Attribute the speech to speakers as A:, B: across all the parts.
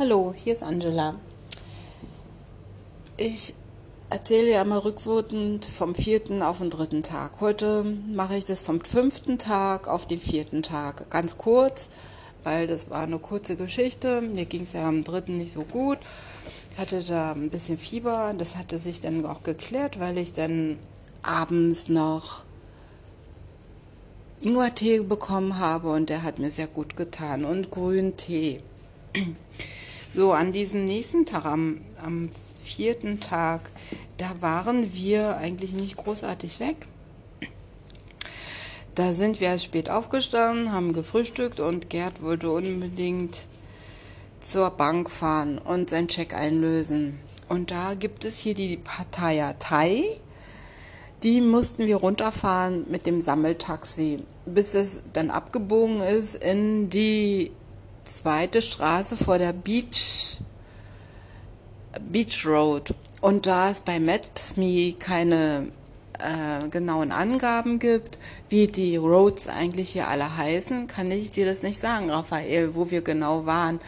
A: Hallo, hier ist Angela. Ich erzähle ja immer rückwirkend vom vierten auf den dritten Tag. Heute mache ich das vom fünften Tag auf den vierten Tag. Ganz kurz, weil das war eine kurze Geschichte. Mir ging es ja am dritten nicht so gut. Ich hatte da ein bisschen Fieber. Das hatte sich dann auch geklärt, weil ich dann abends noch Ingwertee bekommen habe und der hat mir sehr gut getan und grünen Tee. So, an diesem nächsten Tag, am, am vierten Tag, da waren wir eigentlich nicht großartig weg. Da sind wir spät aufgestanden, haben gefrühstückt und Gerd wollte unbedingt zur Bank fahren und seinen Scheck einlösen. Und da gibt es hier die Pattaya Thai. Die mussten wir runterfahren mit dem Sammeltaxi, bis es dann abgebogen ist in die zweite Straße vor der Beach, Beach Road. Und da es bei Maps.me keine äh, genauen Angaben gibt, wie die Roads eigentlich hier alle heißen, kann ich dir das nicht sagen, Raphael, wo wir genau waren.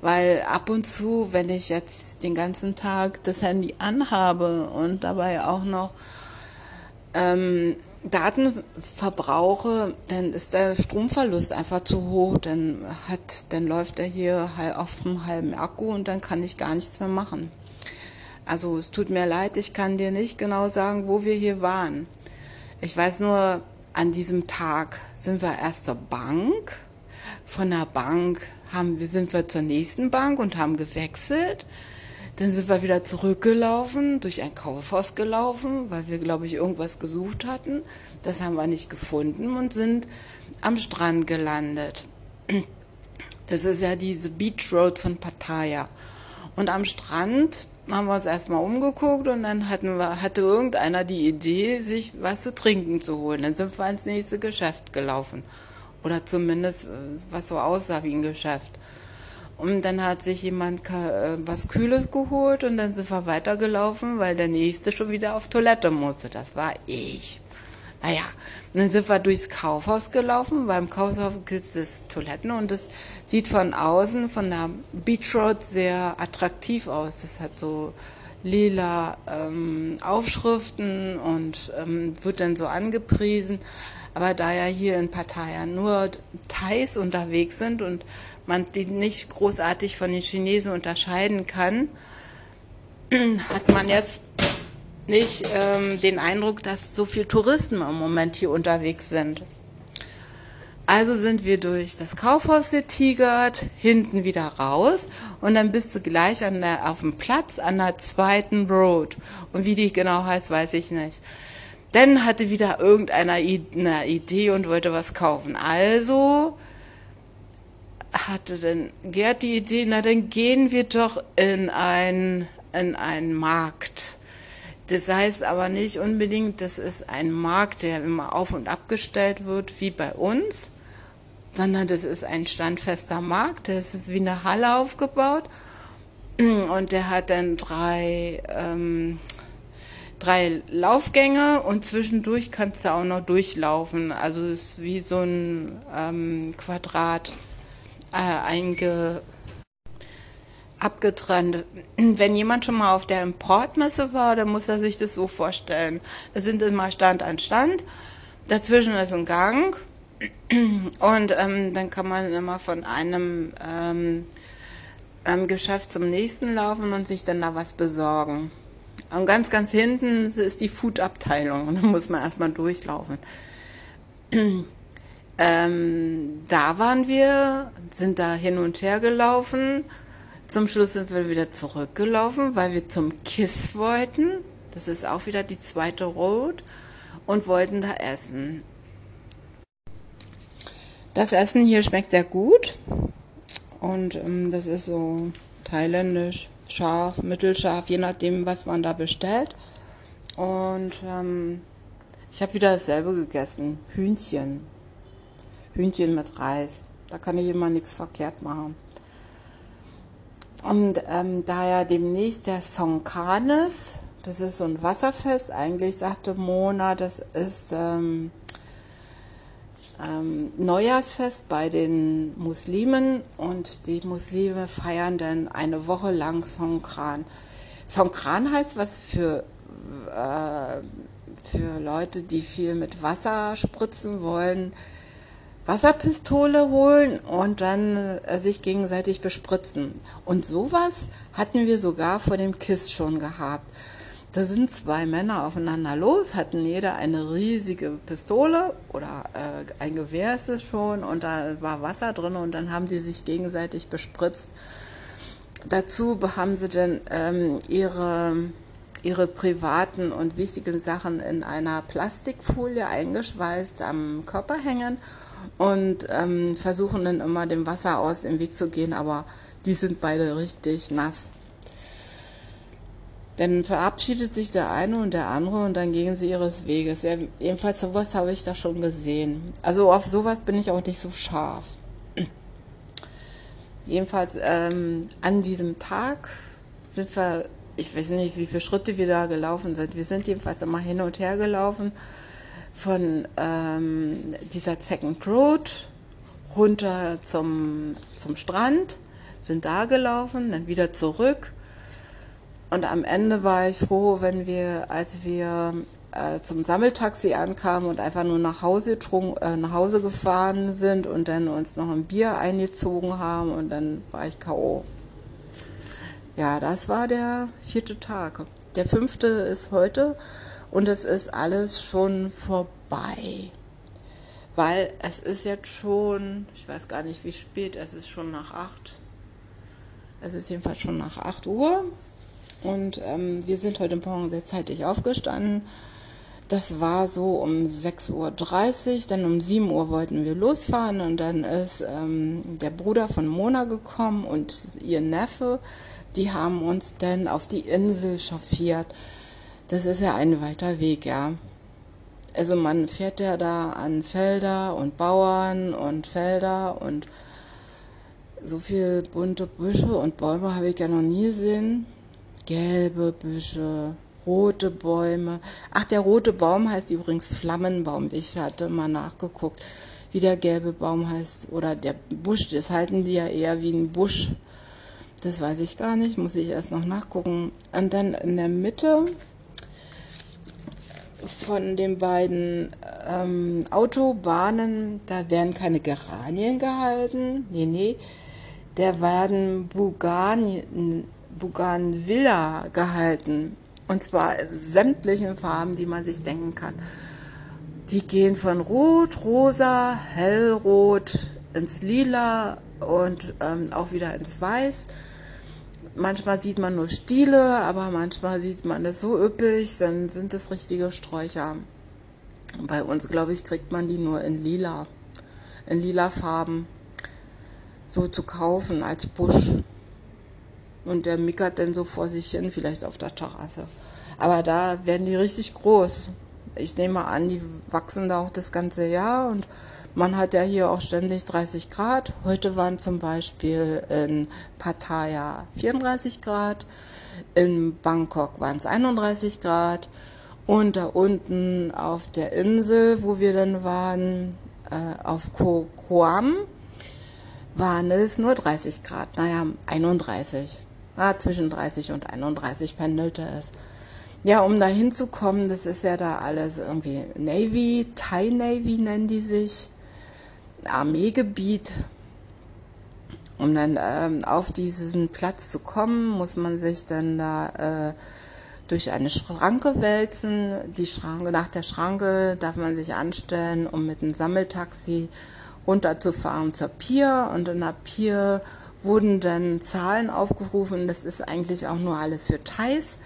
A: Weil ab und zu, wenn ich jetzt den ganzen Tag das Handy anhabe und dabei auch noch ähm, Daten verbrauche, dann ist der Stromverlust einfach zu hoch. Dann hat, dann läuft er hier auf dem halben Akku und dann kann ich gar nichts mehr machen. Also es tut mir leid, ich kann dir nicht genau sagen, wo wir hier waren. Ich weiß nur, an diesem Tag sind wir erst zur Bank. Von der Bank haben wir, sind wir zur nächsten Bank und haben gewechselt. Dann sind wir wieder zurückgelaufen, durch ein Kaufhaus gelaufen, weil wir, glaube ich, irgendwas gesucht hatten. Das haben wir nicht gefunden und sind am Strand gelandet. Das ist ja diese Beach Road von Pattaya. Und am Strand haben wir uns erstmal umgeguckt und dann hatten wir, hatte irgendeiner die Idee, sich was zu trinken zu holen. Dann sind wir ins nächste Geschäft gelaufen. Oder zumindest, was so aussah wie ein Geschäft. Und dann hat sich jemand äh, was Kühles geholt und dann sind wir weitergelaufen, weil der nächste schon wieder auf Toilette musste. Das war ich. Naja, dann sind wir durchs Kaufhaus gelaufen. Beim Kaufhaus gibt es Toiletten und es sieht von außen, von der Beach Road sehr attraktiv aus. Das hat so lila ähm, Aufschriften und ähm, wird dann so angepriesen. Aber da ja hier in Pattaya nur Thais unterwegs sind und man die nicht großartig von den Chinesen unterscheiden kann, hat man jetzt nicht ähm, den Eindruck, dass so viele Touristen im Moment hier unterwegs sind. Also sind wir durch das Kaufhaus getigert, hinten wieder raus und dann bist du gleich an der, auf dem Platz an der zweiten Road. Und wie die genau heißt, weiß ich nicht. Dann hatte wieder irgendeiner eine Idee und wollte was kaufen. Also hatte dann Gerd die Idee, na dann gehen wir doch in ein in einen Markt. Das heißt aber nicht unbedingt, das ist ein Markt, der immer auf und abgestellt wird, wie bei uns, sondern das ist ein standfester Markt, der ist wie eine Halle aufgebaut und der hat dann drei, ähm, drei Laufgänge und zwischendurch kannst du auch noch durchlaufen. Also es ist wie so ein ähm, Quadrat äh, einge abgetrennt. Wenn jemand schon mal auf der Importmesse war, dann muss er sich das so vorstellen. Es sind immer Stand an Stand, dazwischen ist ein Gang und ähm, dann kann man immer von einem ähm, ähm, Geschäft zum nächsten laufen und sich dann da was besorgen. Und ganz, ganz hinten ist die Food-Abteilung da muss man erstmal durchlaufen. ähm, da waren wir, sind da hin und her gelaufen zum Schluss sind wir wieder zurückgelaufen, weil wir zum KISS wollten. Das ist auch wieder die zweite Road und wollten da essen. Das Essen hier schmeckt sehr gut und ähm, das ist so thailändisch, scharf, mittelscharf, je nachdem, was man da bestellt. Und ähm, ich habe wieder dasselbe gegessen, Hühnchen. Hühnchen mit Reis. Da kann ich immer nichts verkehrt machen. Und ähm, da ja demnächst der Songkanes, das ist so ein Wasserfest, eigentlich sagte Mona, das ist ähm, ähm, Neujahrsfest bei den Muslimen und die Muslime feiern dann eine Woche lang Songkran. Songkran heißt was für, äh, für Leute, die viel mit Wasser spritzen wollen, Wasserpistole holen und dann äh, sich gegenseitig bespritzen. Und sowas hatten wir sogar vor dem KISS schon gehabt. Da sind zwei Männer aufeinander los, hatten jeder eine riesige Pistole oder äh, ein Gewehr ist es schon und da war Wasser drin und dann haben sie sich gegenseitig bespritzt. Dazu haben sie dann ähm, ihre, ihre privaten und wichtigen Sachen in einer Plastikfolie eingeschweißt am Körper hängen und ähm, versuchen dann immer dem Wasser aus dem Weg zu gehen, aber die sind beide richtig nass. Dann verabschiedet sich der eine und der andere und dann gehen sie ihres Weges. Ja, jedenfalls sowas habe ich da schon gesehen. Also auf sowas bin ich auch nicht so scharf. Jedenfalls ähm, an diesem Tag sind wir, ich weiß nicht, wie viele Schritte wir da gelaufen sind. Wir sind jedenfalls immer hin und her gelaufen von ähm, dieser Second Road runter zum, zum Strand, sind da gelaufen, dann wieder zurück und am Ende war ich froh, wenn wir, als wir äh, zum Sammeltaxi ankamen und einfach nur nach Hause, trunk, äh, nach Hause gefahren sind und dann uns noch ein Bier eingezogen haben und dann war ich K.O. Ja, das war der vierte Tag. Der fünfte ist heute und es ist alles schon vorbei. Weil es ist jetzt schon, ich weiß gar nicht wie spät, es ist schon nach acht. Es ist jedenfalls schon nach acht Uhr. Und ähm, wir sind heute Morgen sehr zeitig aufgestanden. Das war so um 6.30 Uhr, dann um 7 Uhr wollten wir losfahren und dann ist ähm, der Bruder von Mona gekommen und ihr Neffe, die haben uns dann auf die Insel chauffiert. Das ist ja ein weiter Weg, ja. Also man fährt ja da an Felder und Bauern und Felder und so viel bunte Büsche und Bäume habe ich ja noch nie gesehen gelbe Büsche, rote Bäume. Ach, der rote Baum heißt übrigens Flammenbaum. Ich hatte mal nachgeguckt, wie der gelbe Baum heißt. Oder der Busch, das halten die ja eher wie ein Busch. Das weiß ich gar nicht, muss ich erst noch nachgucken. Und dann in der Mitte von den beiden ähm, Autobahnen, da werden keine Geranien gehalten. Nee, nee. Da werden Buganien, Bougainvillea gehalten. Und zwar sämtlichen Farben, die man sich denken kann. Die gehen von Rot, Rosa, Hellrot ins Lila und ähm, auch wieder ins Weiß. Manchmal sieht man nur Stiele, aber manchmal sieht man es so üppig, dann sind es richtige Sträucher. Bei uns, glaube ich, kriegt man die nur in lila, in lila Farben so zu kaufen als Busch. Und der mickert dann so vor sich hin, vielleicht auf der Terrasse. Aber da werden die richtig groß. Ich nehme an, die wachsen da auch das ganze Jahr und man hat ja hier auch ständig 30 Grad. Heute waren zum Beispiel in Pattaya 34 Grad, in Bangkok waren es 31 Grad und da unten auf der Insel, wo wir dann waren, äh, auf Ko Koam, waren es nur 30 Grad, naja, 31 ah, zwischen 30 und 31 pendelte es. Ja, um da hinzukommen, das ist ja da alles irgendwie Navy, Thai Navy nennen die sich, Armeegebiet. Um dann ähm, auf diesen Platz zu kommen, muss man sich dann da äh, durch eine Schranke wälzen. Die Schranke, nach der Schranke darf man sich anstellen, um mit einem Sammeltaxi runterzufahren zur Pier und in der Pier wurden dann Zahlen aufgerufen. Das ist eigentlich auch nur alles für Thais,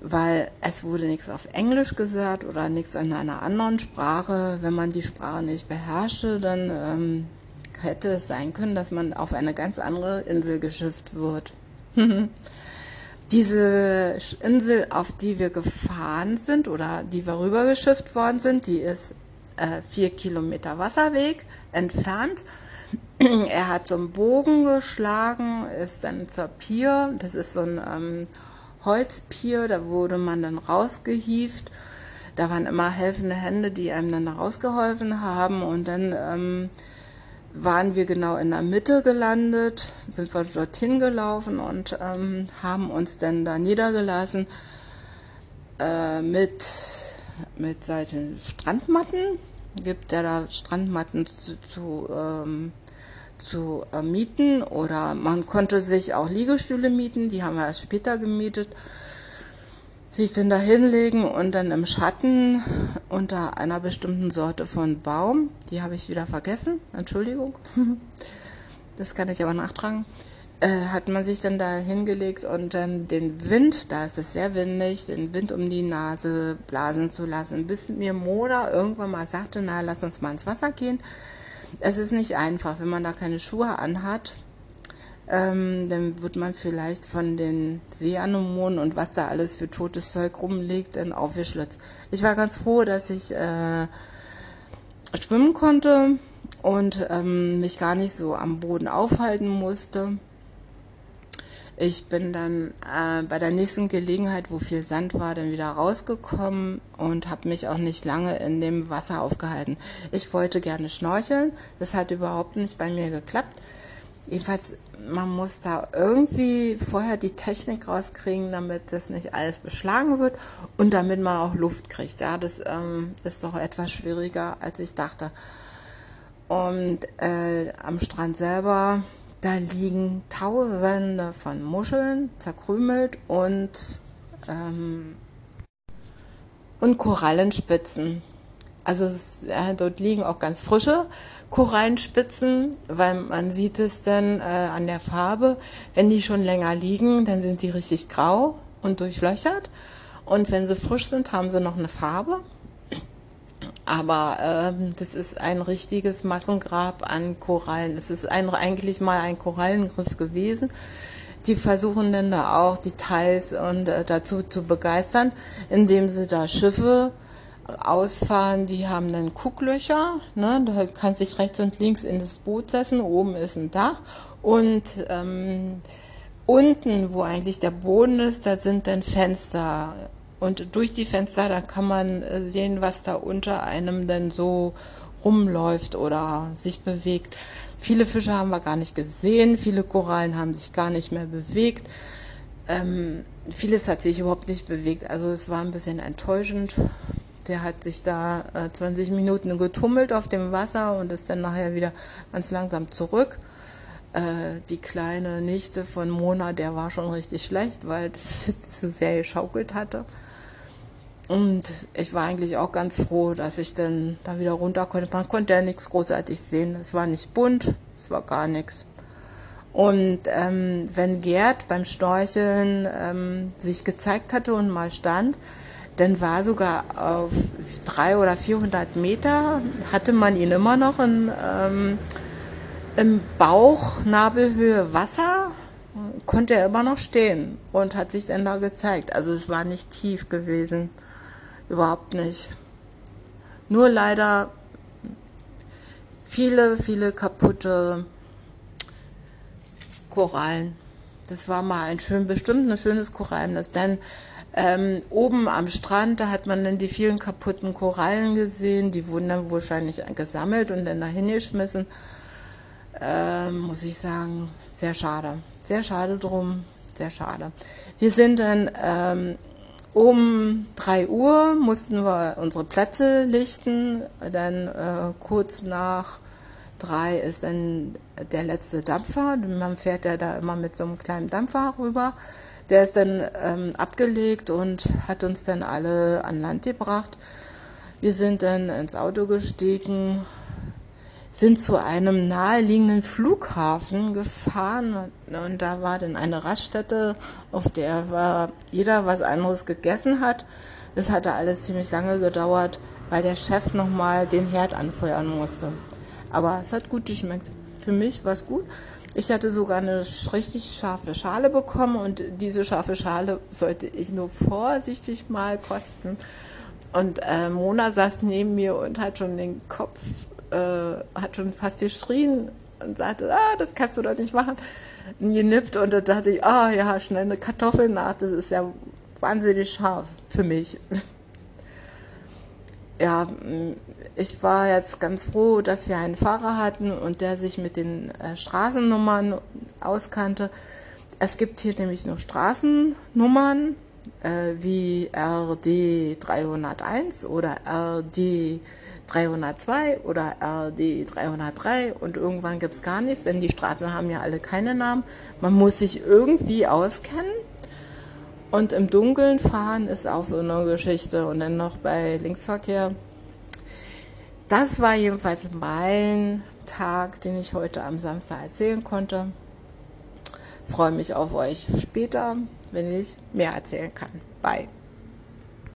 A: weil es wurde nichts auf Englisch gesagt oder nichts in einer anderen Sprache. Wenn man die Sprache nicht beherrschte, dann ähm, hätte es sein können, dass man auf eine ganz andere Insel geschifft wird. Diese Insel, auf die wir gefahren sind oder die wir rübergeschifft worden sind, die ist äh, vier Kilometer Wasserweg entfernt er hat so einen Bogen geschlagen, ist dann zur Pier. Das ist so ein ähm, Holzpier, da wurde man dann rausgehieft. da waren immer helfende Hände, die einem dann rausgeholfen haben und dann ähm, waren wir genau in der Mitte gelandet, sind wir dorthin gelaufen und ähm, haben uns dann da niedergelassen äh, mit, mit solchen Strandmatten. Gibt ja da Strandmatten zu, zu, ähm, zu äh, mieten oder man konnte sich auch Liegestühle mieten, die haben wir erst später gemietet sich dann da hinlegen und dann im Schatten unter einer bestimmten Sorte von Baum, die habe ich wieder vergessen, Entschuldigung, das kann ich aber nachtragen, äh, hat man sich dann da hingelegt und dann den Wind, da ist es sehr windig, den Wind um die Nase blasen zu lassen, bis mir Mona irgendwann mal sagte, na, lass uns mal ins Wasser gehen. Es ist nicht einfach, wenn man da keine Schuhe anhat, ähm, dann wird man vielleicht von den Seeanemonen und was da alles für totes Zeug rumliegt, dann aufgeschlitzt. Ich war ganz froh, dass ich äh, schwimmen konnte und ähm, mich gar nicht so am Boden aufhalten musste. Ich bin dann äh, bei der nächsten Gelegenheit, wo viel Sand war, dann wieder rausgekommen und habe mich auch nicht lange in dem Wasser aufgehalten. Ich wollte gerne schnorcheln, das hat überhaupt nicht bei mir geklappt. Jedenfalls, man muss da irgendwie vorher die Technik rauskriegen, damit das nicht alles beschlagen wird und damit man auch Luft kriegt. Ja, das ähm, ist doch etwas schwieriger, als ich dachte. Und äh, am Strand selber, da liegen Tausende von Muscheln zerkrümelt und ähm, und Korallenspitzen. Also es, äh, dort liegen auch ganz frische Korallenspitzen, weil man sieht es dann äh, an der Farbe. Wenn die schon länger liegen, dann sind die richtig grau und durchlöchert. Und wenn sie frisch sind, haben sie noch eine Farbe. Aber ähm, das ist ein richtiges Massengrab an Korallen. Es ist ein, eigentlich mal ein Korallengriff gewesen. Die versuchen dann da auch Details und äh, dazu zu begeistern, indem sie da Schiffe ausfahren, die haben dann Gucklöcher, ne? da kannst dich rechts und links in das Boot setzen, oben ist ein Dach und ähm, unten, wo eigentlich der Boden ist, da sind dann Fenster und durch die Fenster, da kann man äh, sehen, was da unter einem denn so rumläuft oder sich bewegt. Viele Fische haben wir gar nicht gesehen, viele Korallen haben sich gar nicht mehr bewegt. Ähm, vieles hat sich überhaupt nicht bewegt, also es war ein bisschen enttäuschend. Der hat sich da äh, 20 Minuten getummelt auf dem Wasser und ist dann nachher wieder ganz langsam zurück. Äh, die kleine Nichte von Mona, der war schon richtig schlecht, weil das zu sehr geschaukelt hatte. Und ich war eigentlich auch ganz froh, dass ich dann da wieder runter konnte. Man konnte ja nichts großartig sehen. Es war nicht bunt, es war gar nichts. Und ähm, wenn Gerd beim Storcheln ähm, sich gezeigt hatte und mal stand, dann war sogar auf drei oder 400 Meter, hatte man ihn immer noch in, ähm, im Bauch, Nabelhöhe Wasser, konnte er immer noch stehen und hat sich dann da gezeigt. Also es war nicht tief gewesen, überhaupt nicht. Nur leider viele, viele kaputte Korallen. Das war mal ein schön, bestimmt ein schönes Korallennest, denn ähm, oben am Strand, da hat man dann die vielen kaputten Korallen gesehen, die wurden dann wahrscheinlich gesammelt und dann dahin geschmissen. Ähm, muss ich sagen, sehr schade. Sehr schade drum, sehr schade. Wir sind dann ähm, um drei Uhr mussten wir unsere Plätze lichten, dann äh, kurz nach drei ist dann der letzte Dampfer. Man fährt ja da immer mit so einem kleinen Dampfer rüber. Der ist dann ähm, abgelegt und hat uns dann alle an Land gebracht. Wir sind dann ins Auto gestiegen, sind zu einem naheliegenden Flughafen gefahren und da war dann eine Raststätte, auf der war jeder was anderes gegessen hat. Das hatte alles ziemlich lange gedauert, weil der Chef nochmal den Herd anfeuern musste. Aber es hat gut geschmeckt. Für mich war es gut. Ich hatte sogar eine richtig scharfe Schale bekommen und diese scharfe Schale sollte ich nur vorsichtig mal kosten. Und äh, Mona saß neben mir und hat schon den Kopf, äh, hat schon fast geschrien und sagte, ah, das kannst du doch nicht machen. Und genippt und da dachte ich, ah ja, schnell eine Kartoffel nach, das ist ja wahnsinnig scharf für mich. ja, ich war jetzt ganz froh, dass wir einen Fahrer hatten und der sich mit den äh, Straßennummern auskannte. Es gibt hier nämlich nur Straßennummern äh, wie RD 301 oder RD 302 oder RD 303 und irgendwann gibt es gar nichts, denn die Straßen haben ja alle keine Namen. Man muss sich irgendwie auskennen. Und im Dunkeln fahren ist auch so eine Geschichte. Und dann noch bei Linksverkehr. Das war jedenfalls mein Tag, den ich heute am Samstag erzählen konnte. Freue mich auf euch später, wenn ich mehr erzählen kann. Bye.